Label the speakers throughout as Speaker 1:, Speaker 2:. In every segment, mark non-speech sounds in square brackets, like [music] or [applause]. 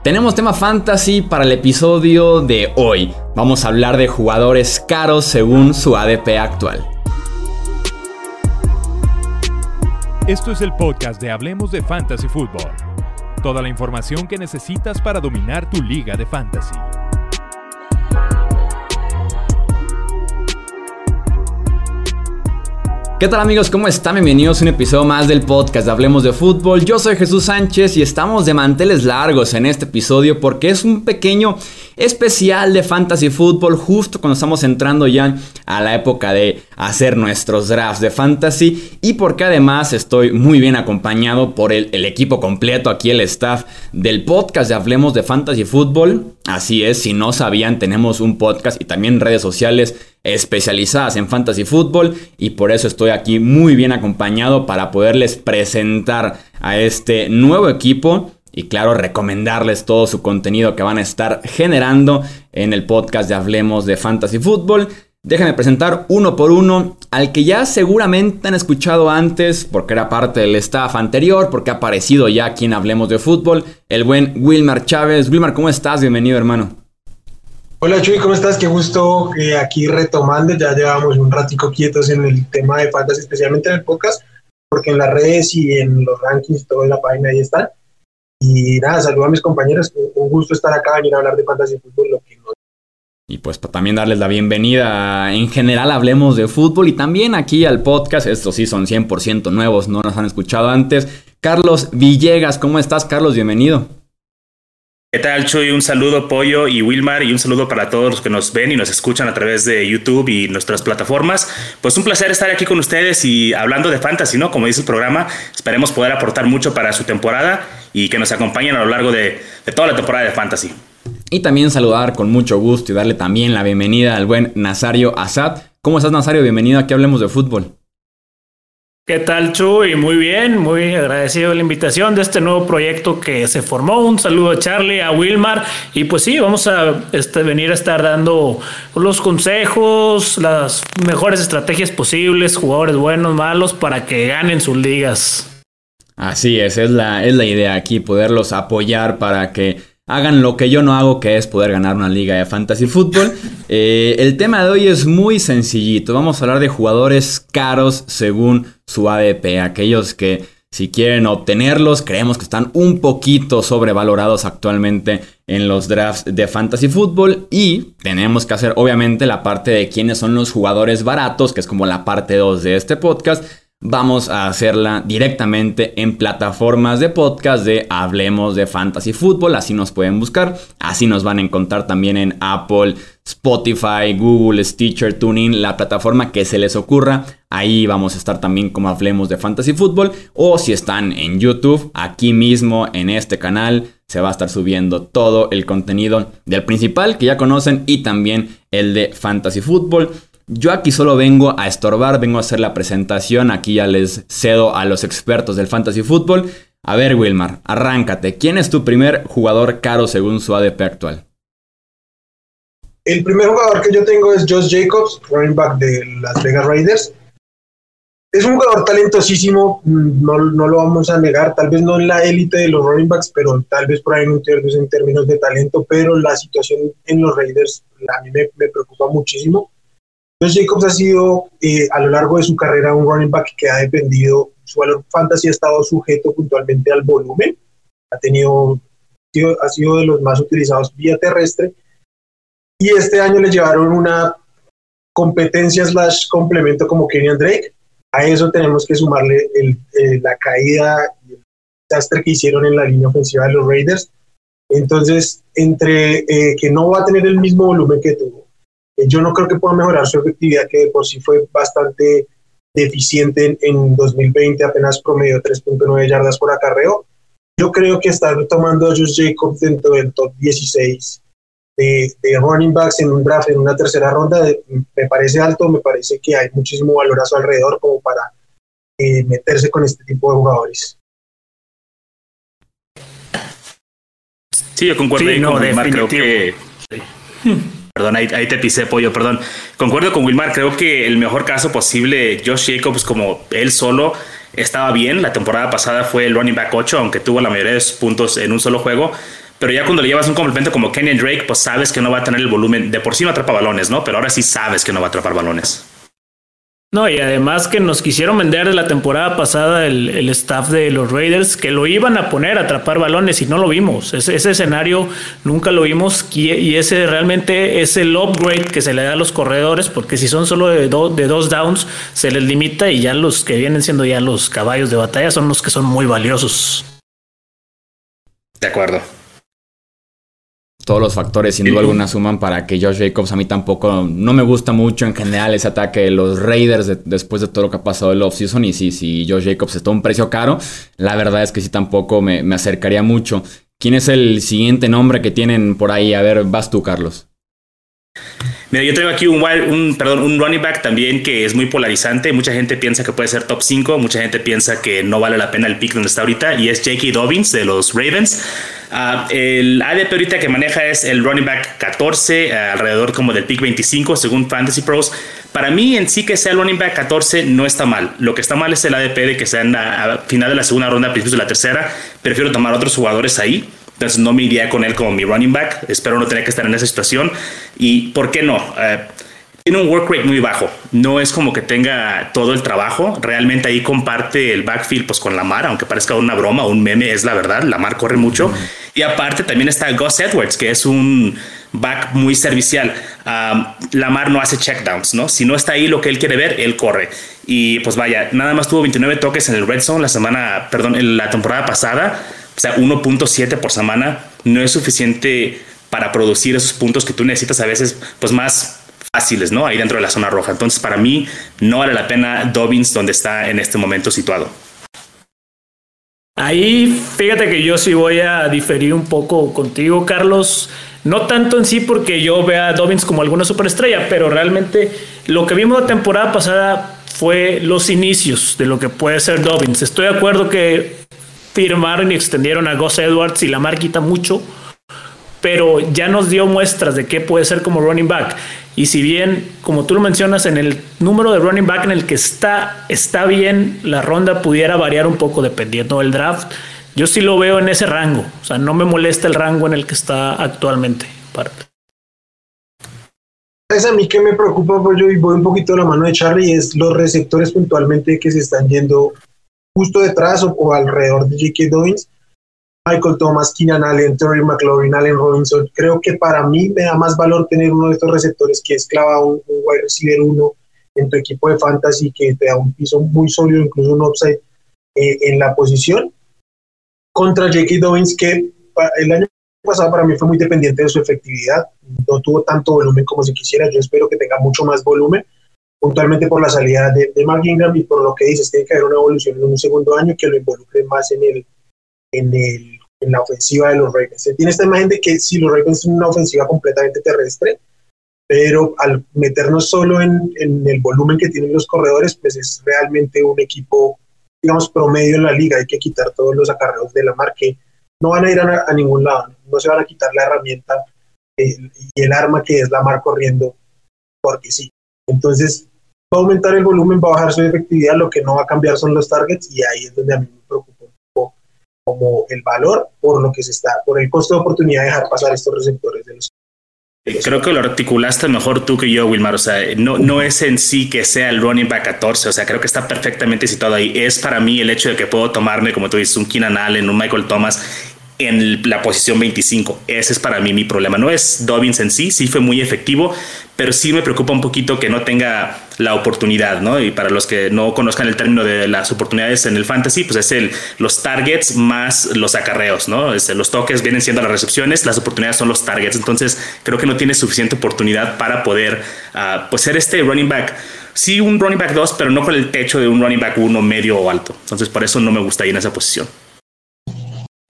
Speaker 1: Tenemos tema fantasy para el episodio de hoy. Vamos a hablar de jugadores caros según su ADP actual.
Speaker 2: Esto es el podcast de Hablemos de Fantasy Football. Toda la información que necesitas para dominar tu liga de fantasy.
Speaker 1: ¿Qué tal amigos? ¿Cómo están? Bienvenidos a un episodio más del podcast de Hablemos de Fútbol. Yo soy Jesús Sánchez y estamos de manteles largos en este episodio porque es un pequeño especial de Fantasy Football justo cuando estamos entrando ya a la época de hacer nuestros drafts de Fantasy. Y porque además estoy muy bien acompañado por el, equipo completo, aquí el staff del podcast de Hablemos de Fantasy Football. Así es, si no sabían, tenemos un podcast y también redes sociales especializadas en fantasy fútbol. Y por eso estoy aquí muy bien acompañado para poderles presentar a este nuevo equipo y claro recomendarles todo su contenido que van a estar generando en el podcast de Hablemos de Fantasy Fútbol. Déjenme presentar uno por uno al que ya seguramente han escuchado antes porque era parte del staff anterior, porque ha aparecido ya aquí en Hablemos de Fútbol, el buen Wilmar Chávez. Wilmar, ¿cómo estás? Bienvenido hermano.
Speaker 3: Hola Chuy, ¿cómo estás? Qué gusto que aquí retomando, ya llevamos un ratico quietos en el tema de fantasy, especialmente en el podcast, porque en las redes y en los rankings, todo en la página ahí están. Y nada, saludo a mis compañeros, un gusto estar acá, venir a hablar de fantasy fútbol, lo que
Speaker 1: y pues también darles la bienvenida. En general hablemos de fútbol y también aquí al podcast. Estos sí son 100% nuevos, no nos han escuchado antes. Carlos Villegas, ¿cómo estás Carlos? Bienvenido.
Speaker 4: ¿Qué tal, Chuy? Un saludo, Pollo y Wilmar, y un saludo para todos los que nos ven y nos escuchan a través de YouTube y nuestras plataformas. Pues un placer estar aquí con ustedes y hablando de fantasy, ¿no? Como dice el programa, esperemos poder aportar mucho para su temporada y que nos acompañen a lo largo de, toda la temporada de fantasy.
Speaker 1: Y también saludar con mucho gusto y darle también la bienvenida al buen Nazario Azad. ¿Cómo estás, Nazario? Bienvenido aquí Hablemos de Fútbol.
Speaker 5: ¿Qué tal, Chuy? Muy bien, muy agradecido de la invitación de este nuevo proyecto que se formó. Un saludo a Charlie, a Wilmar. Y pues sí, vamos a este, venir a estar dando los consejos, las mejores estrategias posibles, jugadores buenos, malos, para que ganen sus ligas.
Speaker 1: Así es, es la, es la idea aquí, poderlos apoyar para que hagan lo que yo no hago, que es poder ganar una liga de fantasy fútbol. [laughs] Eh, el tema de hoy es muy sencillito. Vamos a hablar de jugadores caros según su ADP. Aquellos que si quieren obtenerlos, creemos que están un poquito sobrevalorados actualmente en los drafts de fantasy fútbol. Y tenemos que hacer obviamente la parte de quiénes son los jugadores baratos, que es como la parte 2 de este podcast vamos a hacerla directamente en plataformas de podcast de Hablemos de Fantasy Football. Así nos pueden buscar. Así nos van a encontrar también en Apple, Spotify, Google, Stitcher, Tuning, la plataforma que se les ocurra. Ahí vamos a estar también como Hablemos de Fantasy Football. O si están en YouTube, aquí mismo en este canal se va a estar subiendo todo el contenido del principal que ya conocen y también el de Fantasy Football. Yo aquí solo vengo a estorbar, vengo a hacer la presentación, aquí ya les cedo a los expertos del fantasy fútbol. A ver, Wilmar, arráncate. ¿Quién es tu primer jugador caro según su ADP actual?
Speaker 3: El primer jugador que yo tengo es Josh Jacobs, running back de Las Vegas Raiders. Es un jugador talentosísimo, no, lo vamos a negar, tal vez no en la élite de los running backs, pero tal vez por ahí en, en términos de talento, pero la situación en los Raiders a mí me preocupa muchísimo Josh Jacobs ha sido eh, a lo largo de su carrera un running back que ha dependido, su valor fantasy ha estado sujeto puntualmente al volumen, ha tenido, ha sido de los más utilizados vía terrestre y este año le llevaron una competencia slash complemento como Kenyan Drake. A eso tenemos que sumarle el, eh, la caída y el desastre que hicieron en la línea ofensiva de los Raiders. Entonces, entre eh, que no va a tener el mismo volumen que tuvo, yo no creo que pueda mejorar su efectividad, que por sí fue bastante deficiente en, 2020, apenas promedio 3.9 yardas por acarreo. Yo creo que estar tomando a Josh Jacobs dentro del top 16 de, running backs en un draft, en una tercera ronda, me parece alto, me parece que hay muchísimo valor a su alrededor como para eh, meterse con este tipo de jugadores.
Speaker 4: Sí, yo concuerdo sí, con creo que... Perdón, ahí, te pisé pollo, perdón. Concuerdo con Wilmar, creo que el mejor caso posible, Josh Jacobs como él solo estaba bien. La temporada pasada fue el running back 8, aunque tuvo la mayoría de sus puntos en un solo juego. pero ya cuando le llevas un complemento como Kenny Drake, pues sabes que no va a tener el volumen. De por sí no atrapa balones, ¿no? Pero ahora sí sabes que no va a atrapar balones.
Speaker 5: No, y además que nos quisieron vender de la temporada pasada el, staff de los Raiders, que lo iban a poner a atrapar balones y no lo vimos. Ese, escenario nunca lo vimos y ese realmente es el upgrade que se le da a los corredores, porque si son solo de, de dos downs, se les limita y ya los que vienen siendo ya los caballos de batalla son los que son muy valiosos.
Speaker 4: De acuerdo
Speaker 1: todos los factores sin duda alguna suman para que Josh Jacobs a mí tampoco no me gusta mucho en general ese ataque de los Raiders después de todo lo que ha pasado el offseason y si, si Josh Jacobs está a un precio caro, la verdad es que sí tampoco me, me acercaría mucho. ¿Quién es el siguiente nombre que tienen por ahí? A ver, vas tú, Carlos.
Speaker 4: Mira, yo traigo aquí un, perdón, un running back también que es muy polarizante. Mucha gente piensa que puede ser top 5, mucha gente piensa que no vale la pena el pick donde está ahorita y es J.K. Dobbins de los Ravens. Uh, el ADP ahorita que maneja es el running back 14, uh, alrededor como del pick 25 según Fantasy Pros. Para mí en sí que sea el running back 14 no está mal. Lo que está mal es el ADP de que sea a, final de la segunda ronda, principios de la tercera. Prefiero tomar otros jugadores ahí. Entonces no me iría con él como mi running back. Espero no tener que estar en esa situación. ¿Y por qué no? Uh, tiene un work rate muy bajo. No es como que tenga todo el trabajo. Realmente ahí comparte el backfield pues con Lamar, aunque parezca una broma un meme, es la verdad. Lamar corre mucho. Y aparte también está Gus Edwards, que es un back muy servicial. Um, Lamar no hace checkdowns, ¿no? Si no está ahí lo que él quiere ver, él corre. Y pues vaya, nada más tuvo 29 toques en el red zone la semana, perdón, en la temporada pasada. O sea, 1.7 por semana no es suficiente para producir esos puntos que tú necesitas a veces, pues más fáciles, ¿no? Ahí dentro de la zona roja. Entonces, para mí, no vale la pena Dobbins donde está en este momento situado.
Speaker 5: Ahí, fíjate que yo sí voy a diferir un poco contigo, Carlos. No tanto en sí porque yo vea a Dobbins como alguna superestrella, pero realmente lo que vimos la temporada pasada fue los inicios de lo que puede ser Dobbins. Estoy de acuerdo que firmaron y extendieron a Gus Edwards y la marquita mucho, pero ya nos dio muestras de qué puede ser como running back. Y si bien, como tú lo mencionas, en el número de running back en el que está, está bien, la ronda pudiera variar un poco dependiendo del draft. Yo sí lo veo en ese rango. O sea, no me molesta el rango en el que está actualmente.
Speaker 3: Es a mí que me preocupa, pues voy un poquito a la mano de Charlie, es los receptores puntualmente que se están yendo justo detrás o, alrededor de J.K. Dobbins Michael Thomas, Keenan Allen, Terry McLaurin, Allen Robinson. Creo que para mí me da más valor tener uno de estos receptores que es clava un, un wide receiver uno en tu equipo de fantasy que te da un piso muy sólido, incluso un upside eh, en la posición, contra J.K. Dobbins, que el año pasado para mí fue muy dependiente de su efectividad, no tuvo tanto volumen como se quisiera, yo espero que tenga mucho más volumen, puntualmente por la salida de, de Mark Ingram y por lo que dices, tiene que haber una evolución en un segundo año que lo involucre más en el, en el en la ofensiva de los Ravens. Se tiene esta imagen de que si los Ravens son una ofensiva completamente terrestre, pero al meternos solo en, el volumen que tienen los corredores, pues es realmente un equipo, digamos, promedio en la liga. Hay que quitar todos los acarreos de la marca no van a ir a, ningún lado, no se van a quitar la herramienta y el arma que es la mar corriendo, porque sí. Entonces, va a aumentar el volumen, va a bajar su efectividad, lo que no va a cambiar son los targets y ahí es donde a mí me preocupa como el valor por lo que se está, por el costo de oportunidad de dejar pasar estos receptores los
Speaker 4: Creo que lo articulaste mejor tú que yo, Wilmar. O sea, no, no es en sí que sea el running back 14. O sea, creo que está perfectamente situado ahí. Es para mí el hecho de que puedo tomarme, como tú dices, un Keenan Allen, un Michael Thomas en la posición 25. Ese es para mí mi problema. No es Dobbins en sí, sí fue muy efectivo, pero sí me preocupa un poquito que no tenga la oportunidad, ¿no? Y para los que no conozcan el término de las oportunidades en el fantasy, pues es el los targets más los acarreos, ¿no? Es, los toques vienen siendo las recepciones, las oportunidades son los targets. Entonces, creo que no tiene suficiente oportunidad para poder uh, pues ser este running back sí un running back 2, pero no con el techo de un running back 1 medio o alto. Entonces, por eso no me gusta ir en esa posición.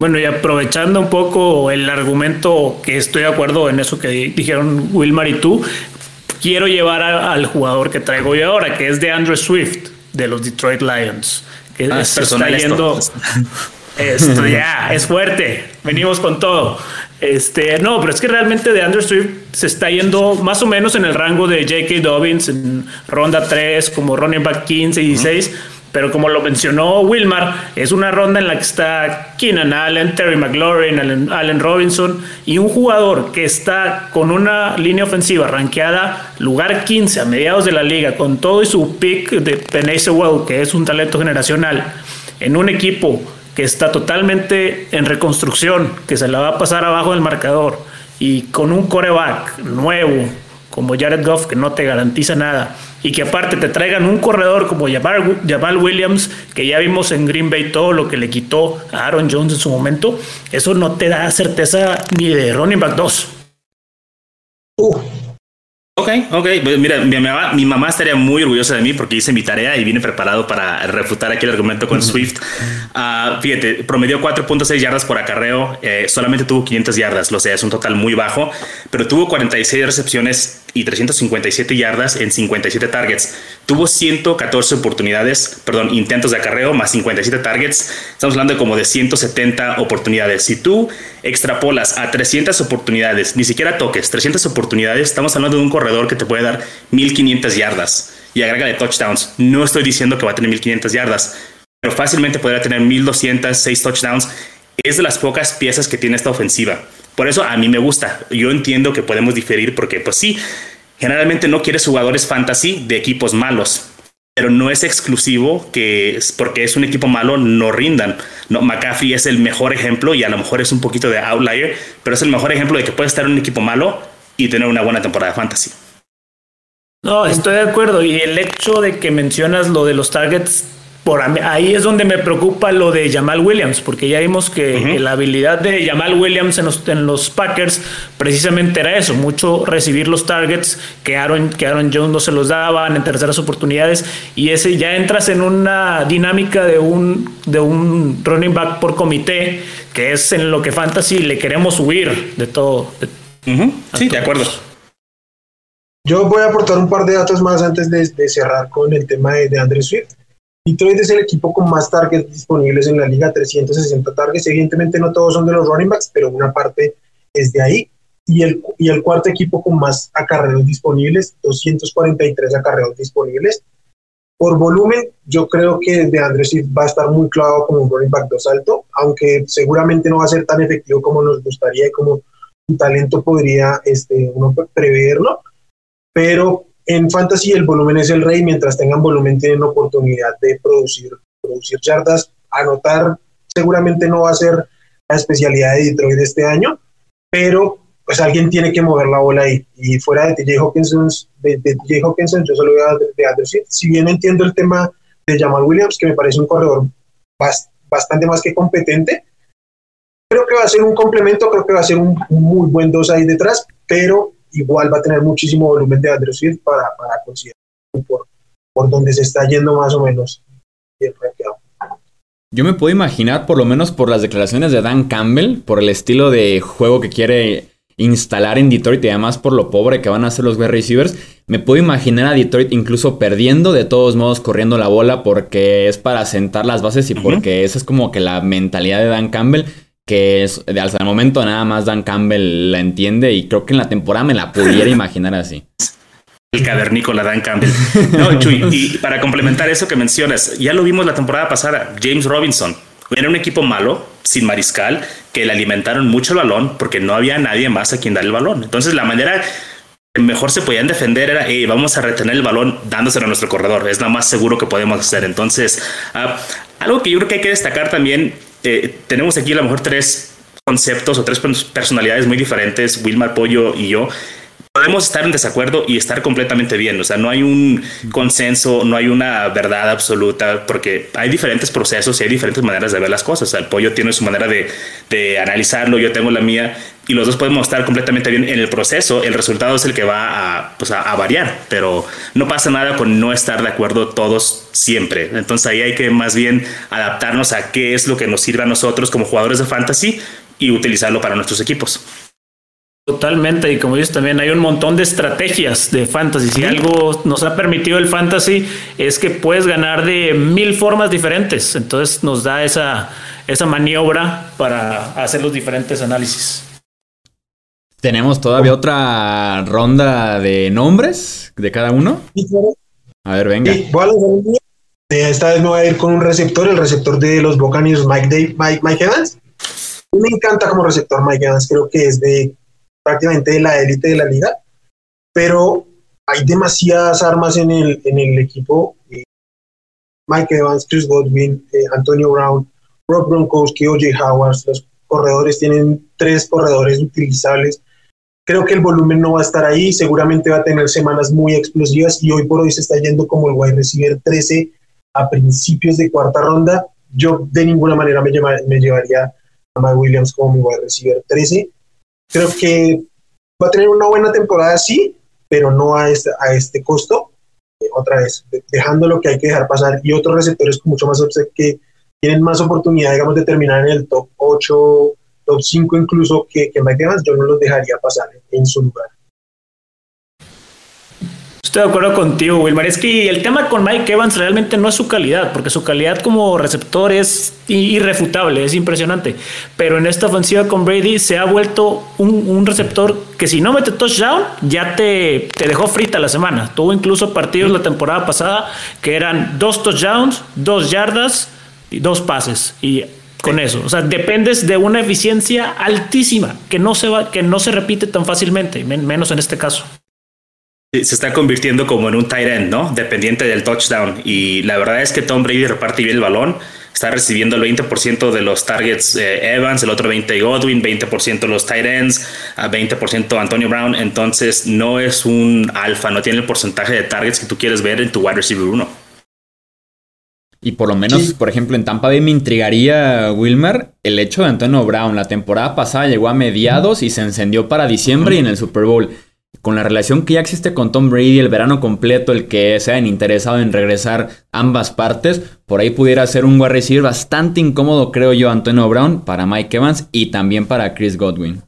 Speaker 5: Bueno, y aprovechando un poco el argumento que estoy de acuerdo en eso que dijeron Wilmar y tú, quiero llevar al jugador que traigo yo ahora, que es de Andrew Swift, de los Detroit Lions. Que
Speaker 4: ah, está yendo. [laughs]
Speaker 5: Esto. ya, es fuerte. Venimos con todo. Este, no, pero es que realmente de Andrew Swift se está yendo más o menos en el rango de J.K. Dobbins en ronda 3, como running back 15 y 16 Pero como lo mencionó Wilmar, es una ronda en la que está Keenan Allen, Terry McLaurin, Allen, Robinson y un jugador que está con una línea ofensiva rankeada lugar 15 a mediados de la liga, con todo y su pick de Penny Sewell, que es un talento generacional, en un equipo que está totalmente en reconstrucción, que se la va a pasar abajo del marcador y con un coreback nuevo como Jared Goff que no te garantiza nada y que aparte te traigan un corredor como Jabal Williams, que ya vimos en Green Bay todo lo que le quitó a Aaron Jones en su momento, eso no te da certeza ni de running back 2.
Speaker 4: Ok, ok. Pues mira, mi mamá, mi mamá, estaría muy orgullosa de mí porque hice mi tarea y vine preparado para refutar aquí el argumento con Swift. Uh, fíjate, promedió 4.6 yardas por acarreo, eh, solamente tuvo 500 yardas, lo sea, es un total muy bajo, pero tuvo 46 recepciones y 357 yardas en 57 targets. Tuvo 114 oportunidades, perdón, intentos de acarreo más 57 targets. Estamos hablando de como de 170 oportunidades. Si tú extrapolas a 300 oportunidades, ni siquiera toques, 300 oportunidades, estamos hablando de un corredor que te puede dar 1500 yardas y agrega de touchdowns. No estoy diciendo que va a tener 1500 yardas, pero fácilmente podría tener 1200, 6 touchdowns. Es de las pocas piezas que tiene esta ofensiva. Por eso a mí me gusta. Yo entiendo que podemos diferir porque, pues sí, generalmente no quieres jugadores fantasy de equipos malos, pero no es exclusivo que porque es un equipo malo no rindan. No, McCaffrey es el mejor ejemplo y a lo mejor es un poquito de outlier, pero es el mejor ejemplo de que puedes estar en un equipo malo y tener una buena temporada fantasy.
Speaker 5: No, estoy de acuerdo. Y el hecho de que mencionas lo de los targets por ahí es donde me preocupa lo de Jamal Williams, porque ya vimos que la habilidad de Jamal Williams en los, Packers precisamente era eso, mucho recibir los targets que Aaron, que Aaron Jones no se los daban en terceras oportunidades, y ese ya entras en una dinámica de un, de un running back por comité, que es en lo que Fantasy le queremos huir de todo.
Speaker 4: Sí, de acuerdo.
Speaker 3: Yo voy a aportar un par de datos más antes de, cerrar con el tema de, de Andrew Swift. Detroit es el equipo con más targets disponibles en la liga, 360 targets. Evidentemente no todos son de los running backs, pero una parte es de ahí. Y el, y el cuarto equipo con más acarreos disponibles, 243 acarreos disponibles. Por volumen, yo creo que de Andrés va a estar muy clavado como un running back 2 alto, aunque seguramente no va a ser tan efectivo como nos gustaría y como su talento podría este, uno preverlo. Pero en fantasy el volumen es el rey, mientras tengan volumen tienen oportunidad de producir, producir yardas, anotar seguramente no va a ser la especialidad de Detroit este año, pero pues alguien tiene que mover la bola ahí. Y fuera de TJ Hawkinson, de, TJ Hawkinson yo solo voy a de, de Si bien entiendo el tema de Jamal Williams, que me parece un corredor bastante más que competente, creo que va a ser un complemento, creo que va a ser un, muy buen dos ahí detrás, pero igual va a tener muchísimo volumen de Andrew Swift para, para considerar por, por donde se está yendo más o menos
Speaker 1: Yo me puedo imaginar, por lo menos por las declaraciones de Dan Campbell, por el estilo de juego que quiere instalar en Detroit y además por lo pobre que van a ser los wide receivers, me puedo imaginar a Detroit incluso perdiendo de todos modos corriendo la bola porque es para sentar las bases y porque esa es como que la mentalidad de Dan Campbell que es, hasta el momento nada más Dan Campbell la entiende y creo que en la temporada me la pudiera [laughs] imaginar así.
Speaker 4: El cavernícola Dan Campbell. No, Chuy, y para complementar eso que mencionas, ya lo vimos la temporada pasada, James Robinson. Era un equipo malo, sin mariscal, que le alimentaron mucho el balón porque no había nadie más a quien dar el balón. Entonces la manera que mejor se podían defender era, hey, vamos a retener el balón dándoselo a nuestro corredor. Es lo más seguro que podemos hacer. Entonces, ah, algo que yo creo que hay que destacar también eh, tenemos aquí a lo mejor tres conceptos o tres personalidades muy diferentes, Wilmar Pollo y yo, podemos estar en desacuerdo y estar completamente bien. O sea, no hay un consenso, no hay una verdad absoluta, porque hay diferentes procesos y hay diferentes maneras de ver las cosas. el pollo tiene su manera de, de, analizarlo, yo tengo la mía, y los dos podemos estar completamente bien en el proceso. El resultado es el que va a, pues a, variar, pero no pasa nada con no estar de acuerdo todos siempre. Entonces ahí hay que más bien adaptarnos a qué es lo que nos sirve a nosotros como jugadores de fantasy y utilizarlo para nuestros equipos.
Speaker 5: Totalmente, y como dices también, hay un montón de estrategias de fantasy. Si algo nos ha permitido el fantasy es que puedes ganar de mil formas diferentes. Entonces nos da esa, esa maniobra para hacer los diferentes análisis.
Speaker 1: ¿Tenemos todavía otra ronda de nombres de cada uno? A ver, venga.
Speaker 3: Eh, esta vez me voy a ir con un receptor, el receptor de los Buccaneers, Mike, Dave, Mike, Mike Evans. Me encanta como receptor Mike Evans, creo que es de prácticamente de la élite de la liga, pero hay demasiadas armas en el, en el equipo. Eh, Mike Evans, Chris Godwin, eh, Antonio Brown, Rob Gronkowski, O.J. Howard, los corredores tienen tres corredores utilizables. Creo que el volumen no va a estar ahí, seguramente va a tener semanas muy explosivas y hoy por hoy se está yendo como el wide receiver 13 a principios de cuarta ronda. Yo de ninguna manera me, me llevaría a Mike Williams como mi wide receiver 13. Creo que va a tener una buena temporada, sí, pero no a este, a este costo. Eh, otra vez, dejando lo que hay que dejar pasar y otros receptores con mucho más upside que tienen más oportunidad, digamos, de terminar en el top 8, top 5 incluso que, que Mike Evans, yo no los dejaría pasar en su lugar.
Speaker 5: Estoy de acuerdo contigo, Wilmar. Es que el tema con Mike Evans realmente no es su calidad, porque su calidad como receptor es irrefutable, es impresionante. Pero en esta ofensiva con Brady se ha vuelto un, receptor que si no mete touchdown, ya te, te, dejó frita la semana. Tuvo incluso partidos la temporada pasada que eran dos touchdowns, dos yardas y dos pases. Y con eso. O sea, dependes de una eficiencia altísima que no se va, que no se repite tan fácilmente, menos en este caso
Speaker 4: se está convirtiendo como en un tight end, ¿no? Dependiente del touchdown. Y la verdad es que Tom Brady reparte bien el balón. Está recibiendo el 20% de los targets eh, Evans, el otro 20% Godwin, 20% los tight ends, 20% Antonio Brown. Entonces no es un alfa, no tiene el porcentaje de targets que tú quieres ver en tu wide receiver 1.
Speaker 1: Y por lo menos, por ejemplo, en Tampa Bay me intrigaría, Wilmer, el hecho de Antonio Brown. La temporada pasada llegó a mediados y se encendió para diciembre y en el Super Bowl con la relación que ya existe con Tom Brady, el verano completo, el que se hayan interesado en regresar ambas partes, por ahí pudiera ser un wide receiver bastante incómodo, creo yo, Antonio Brown, para Mike Evans y también para Chris Godwin.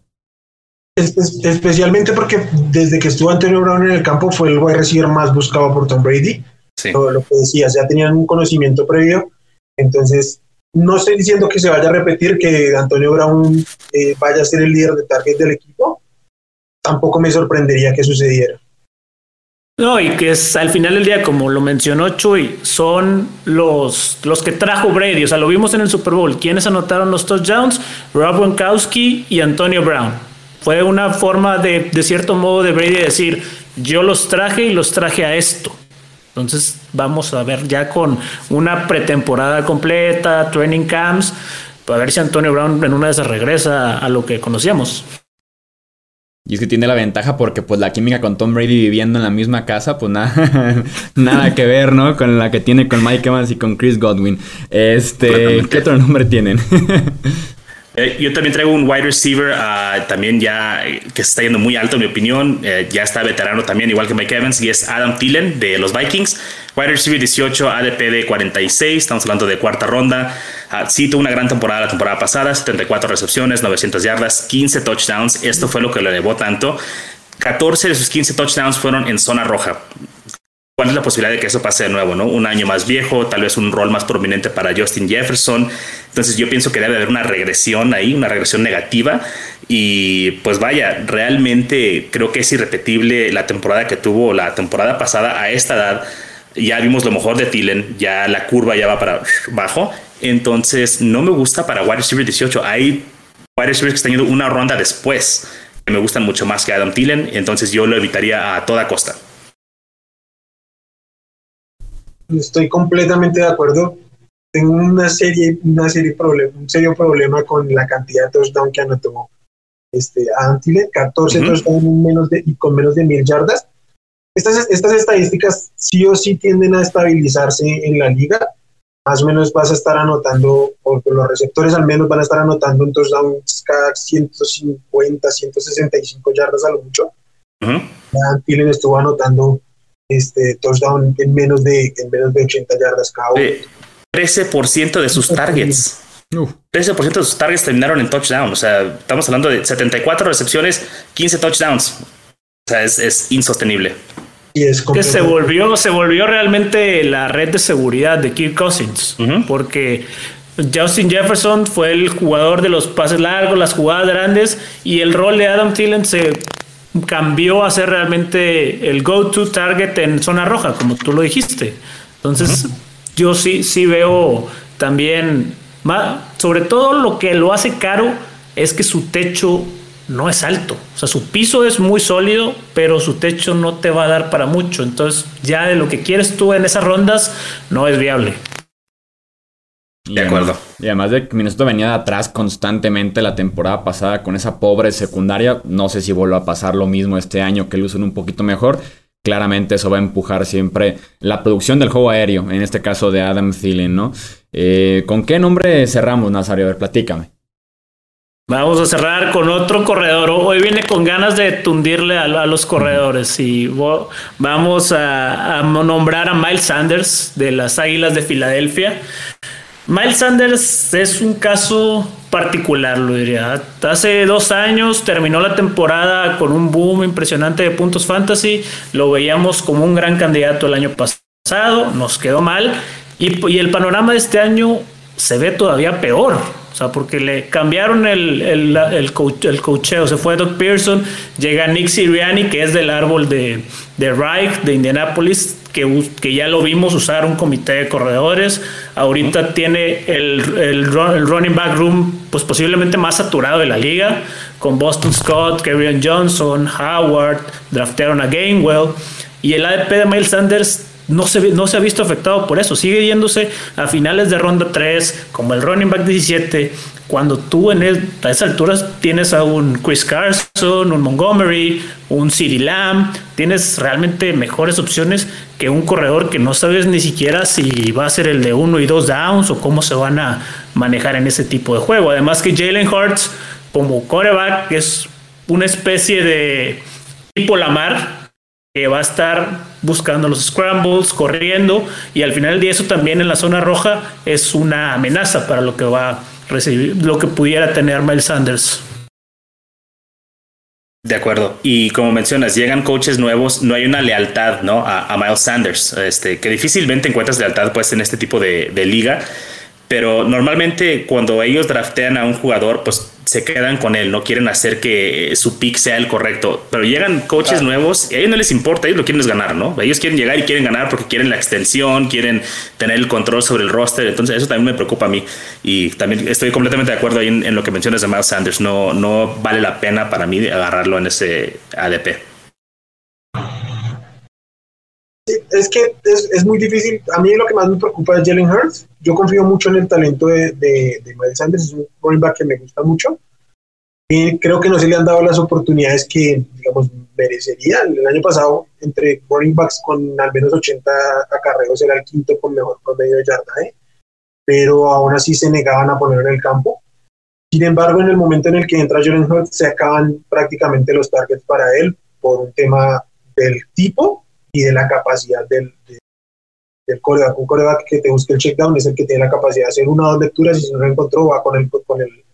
Speaker 3: especialmente porque desde que estuvo Antonio Brown en el campo fue el wide receiver más buscado por Tom Brady. Todo lo que decías, ya tenían un conocimiento previo. Entonces, no estoy diciendo que se vaya a repetir que Antonio Brown eh, vaya a ser el líder de target del equipo, tampoco me sorprendería que sucediera.
Speaker 5: No, y que es al final del día, como lo mencionó Chuy, son los, los que trajo Brady. O sea, lo vimos en el Super Bowl. ¿Quiénes anotaron los touchdowns? Rob Gronkowski y Antonio Brown. Fue una forma de, de cierto modo, de Brady decir, yo los traje y los traje a esto. Entonces vamos a ver ya con una pretemporada completa, training camps, para ver si Antonio Brown en una de esas regresa a lo que conocíamos.
Speaker 1: Y es que tiene la ventaja porque pues la química con Tom Brady viviendo en la misma casa, pues nada, [laughs] nada que ver, ¿no? Con la que tiene con Mike Evans y con Chris Godwin. Este, ¿qué otro nombre tienen? [laughs]
Speaker 4: Eh, yo también traigo un wide receiver, uh, también ya eh, que está yendo muy alto en mi opinión, eh, ya está veterano también, igual que Mike Evans, y es Adam Thielen de los Vikings. Wide receiver 18, ADP de 46, estamos hablando de cuarta ronda. Uh, sí tuvo una gran temporada la temporada pasada, 74 recepciones, 900 yardas, 15 touchdowns. Esto fue lo que lo elevó tanto. 14 de sus 15 touchdowns fueron en zona roja. ¿Cuál es la posibilidad de que eso pase de nuevo? ¿no? Un año más viejo, tal vez un rol más prominente para Justin Jefferson. Entonces yo pienso que debe haber una regresión ahí, una regresión negativa. Y pues vaya, realmente creo que es irrepetible la temporada que tuvo la temporada pasada a esta edad. Ya vimos lo mejor de Thielen, ya la curva ya va para abajo. Entonces no me gusta para wide receiver 18. Hay wide receivers que están yendo una ronda después que me gustan mucho más que Adam Thielen. Entonces yo lo evitaría a toda costa.
Speaker 3: Estoy completamente de acuerdo. Tengo una serie, una serie problema, un serio problema con la cantidad de touchdowns que anotó este, Antile, 14 touchdowns menos de, y con menos de mil yardas. Estas, estas estadísticas sí o sí tienden a estabilizarse en la liga. Más o menos vas a estar anotando, o los receptores al menos van a estar anotando un touchdown cada 150, 165 yardas a lo mucho. Uh estuvo anotando este, touchdown en menos de, en menos de 80 yardas cada uno.
Speaker 4: 13% de sus targets. 13% de sus targets terminaron en touchdown. O sea, estamos hablando de 74 recepciones, 15 touchdowns. O sea, es, insostenible.
Speaker 5: Y es que se volvió, se volvió realmente la red de seguridad de Kirk Cousins. Porque Justin Jefferson fue el jugador de los pases largos, las jugadas grandes, y el rol de Adam Thielen se cambió a ser realmente el go-to target en zona roja, como tú lo dijiste. Entonces, yo sí, sí veo también, sobre todo lo que lo hace caro es que su techo no es alto. O sea, su piso es muy sólido, pero su techo no te va a dar para mucho. Entonces, ya de lo que quieres tú en esas rondas, no es viable.
Speaker 4: De acuerdo.
Speaker 1: y además de que Minnesota venía de atrás constantemente la temporada pasada con esa pobre secundaria, no sé si vuelva a pasar lo mismo este año, que lo usen un poquito mejor. Claramente eso va a empujar siempre la producción del juego aéreo, en este caso de Adam Thielen, ¿no? Eh, ¿Con qué nombre cerramos, Nazario? A ver, platícame.
Speaker 5: Vamos a cerrar con otro corredor. Hoy viene con ganas de tundirle a, los corredores y vamos a, nombrar a Miles Sanders de las Águilas de Filadelfia. Miles Sanders es un caso particular, lo diría. Hace dos años terminó la temporada con un boom impresionante de puntos fantasy. Lo veíamos como un gran candidato el año pasado, nos quedó mal. Y, el panorama de este año se ve todavía peor porque le cambiaron el, el, el, cocheo. Se fue Doc Pearson, llega Nick Siriani, que es del árbol de, de Reich, de Indianapolis, que, que, ya lo vimos usar un comité de corredores. Ahorita tiene el, el, running back room, pues posiblemente más saturado de la liga, con Boston Scott, Kevin Johnson, Howard, draftearon a Gainwell. Y el ADP de Miles Sanders no se, no se ha visto afectado por eso. Sigue yéndose a finales de ronda 3, como el running back 17, cuando tú en a esas alturas tienes a un Chris Carson, un Montgomery, un CeeDee Lamb, tienes realmente mejores opciones que un corredor que no sabes ni siquiera si va a ser el de uno y dos downs o cómo se van a manejar en ese tipo de juego. Además que Jalen Hurts como coreback es una especie de tipo Lamar, que va a estar buscando los scrambles, corriendo, y al final de eso también en la zona roja es una amenaza para lo que va a recibir, lo que pudiera tener Miles Sanders.
Speaker 4: De acuerdo. Y como mencionas, llegan coaches nuevos, no hay una lealtad ¿no? a, Miles Sanders, este, que difícilmente encuentras lealtad pues, en este tipo de, de liga pero normalmente cuando ellos draftean a un jugador, pues se quedan con él, no quieren hacer que su pick sea el correcto, pero llegan coaches nuevos y a ellos no les importa, ellos lo quieren es ganar, ¿no? Ellos quieren llegar y quieren ganar porque quieren la extensión, quieren tener el control sobre el roster, entonces eso también me preocupa a mí. Y también estoy completamente de acuerdo ahí en, lo que mencionas de Miles Sanders, no, no vale la pena para mí agarrarlo en ese ADP
Speaker 3: es que es, muy difícil. A mí lo que más me preocupa es Jalen Hurts. Yo confío mucho en el talento de, de, Miles Sanders, es un running back que me gusta mucho. Y creo que no se le han dado las oportunidades que, digamos, merecería. El año pasado, entre running backs con al menos 80 acarreos, era el quinto con mejor promedio de yardaje, pero aún así se negaban a ponerlo en el campo. Sin embargo, en el momento en el que entra Jalen Hurts, se acaban prácticamente los targets para él por un tema del tipo y de la capacidad del, del coreback. Un coreback que te busque el checkdown es el que tiene la capacidad de hacer una o dos lecturas y si no lo encontró va con el, con el,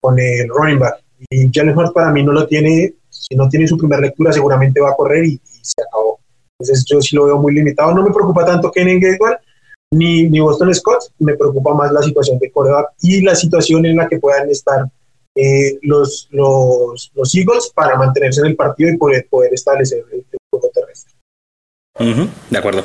Speaker 3: con el running back. Y Jalen Hurts para mí no lo tiene, si no tiene su primera lectura seguramente va a correr y, se acabó. Entonces yo sí lo veo muy limitado. No me preocupa tanto Kenny Gateway ni, ni Boston Scott, me preocupa más la situación de coreback y la situación en la que puedan estar eh, los, los, los Eagles para mantenerse en el partido y poder, poder establecer el juego terrestre
Speaker 4: de acuerdo.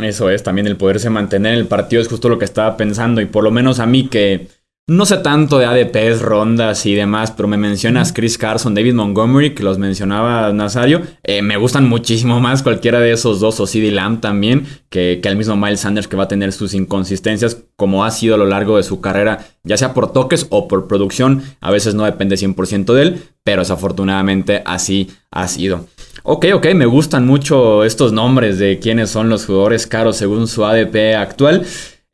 Speaker 1: Eso es, también el poderse mantener en el partido es justo lo que estaba pensando y por lo menos a mí que no sé tanto de ADPs, rondas y demás, pero me mencionas Chris Carson, David Montgomery, que los mencionaba Nazario. Eh, me gustan muchísimo más cualquiera de esos dos, o CD Lamb también, que, que el mismo Miles Sanders, que va a tener sus inconsistencias, como ha sido a lo largo de su carrera, ya sea por toques o por producción. A veces no depende 100% de él, pero desafortunadamente así ha sido. Ok, ok, me gustan mucho estos nombres de quiénes son los jugadores caros según su ADP actual.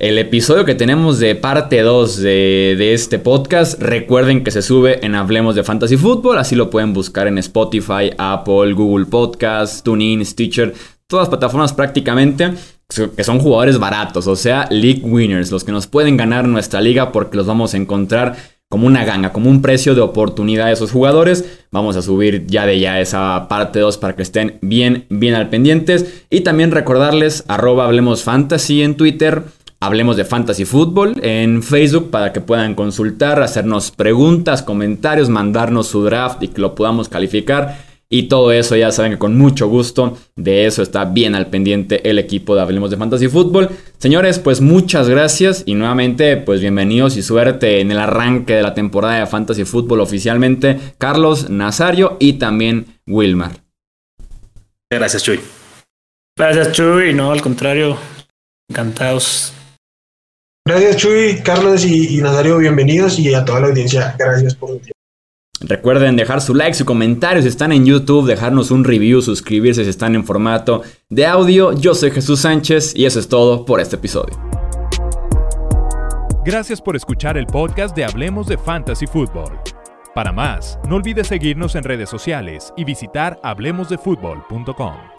Speaker 1: El episodio que tenemos de parte 2 de, este podcast, recuerden que se sube en Hablemos de Fantasy Football, así lo pueden buscar en Spotify, Apple, Google Podcast, TuneIn, Stitcher, todas las plataformas prácticamente que son jugadores baratos, o sea, league winners, los que nos pueden ganar nuestra liga porque los vamos a encontrar como una ganga, como un precio de oportunidad de esos jugadores. Vamos a subir ya de ya esa parte 2 para que estén bien, bien al pendientes. Y también recordarles, arroba Hablemos Fantasy en Twitter. Hablemos de Fantasy Football en Facebook para que puedan consultar, hacernos preguntas, comentarios, mandarnos su draft y que lo podamos calificar y todo eso ya saben que con mucho gusto de eso está bien al pendiente el equipo de Hablemos de Fantasy Football. Señores, pues muchas gracias y nuevamente pues bienvenidos y suerte en el arranque de la temporada de Fantasy Football oficialmente Carlos Nazario y también Wilmar.
Speaker 4: Gracias Chuy.
Speaker 5: Gracias Chuy, no al contrario, encantados.
Speaker 3: Gracias Chuy, Carlos y, y Nazario, bienvenidos y a toda la audiencia, gracias por su tiempo.
Speaker 1: Recuerden dejar su like, su comentario si están en YouTube, dejarnos un review, suscribirse si están en formato de audio. Yo soy Jesús Sánchez y eso es todo por este episodio.
Speaker 2: Gracias por escuchar el podcast de Hablemos de Fantasy Football. Para más, no olvides seguirnos en redes sociales y visitar hablemosdefutbol.com.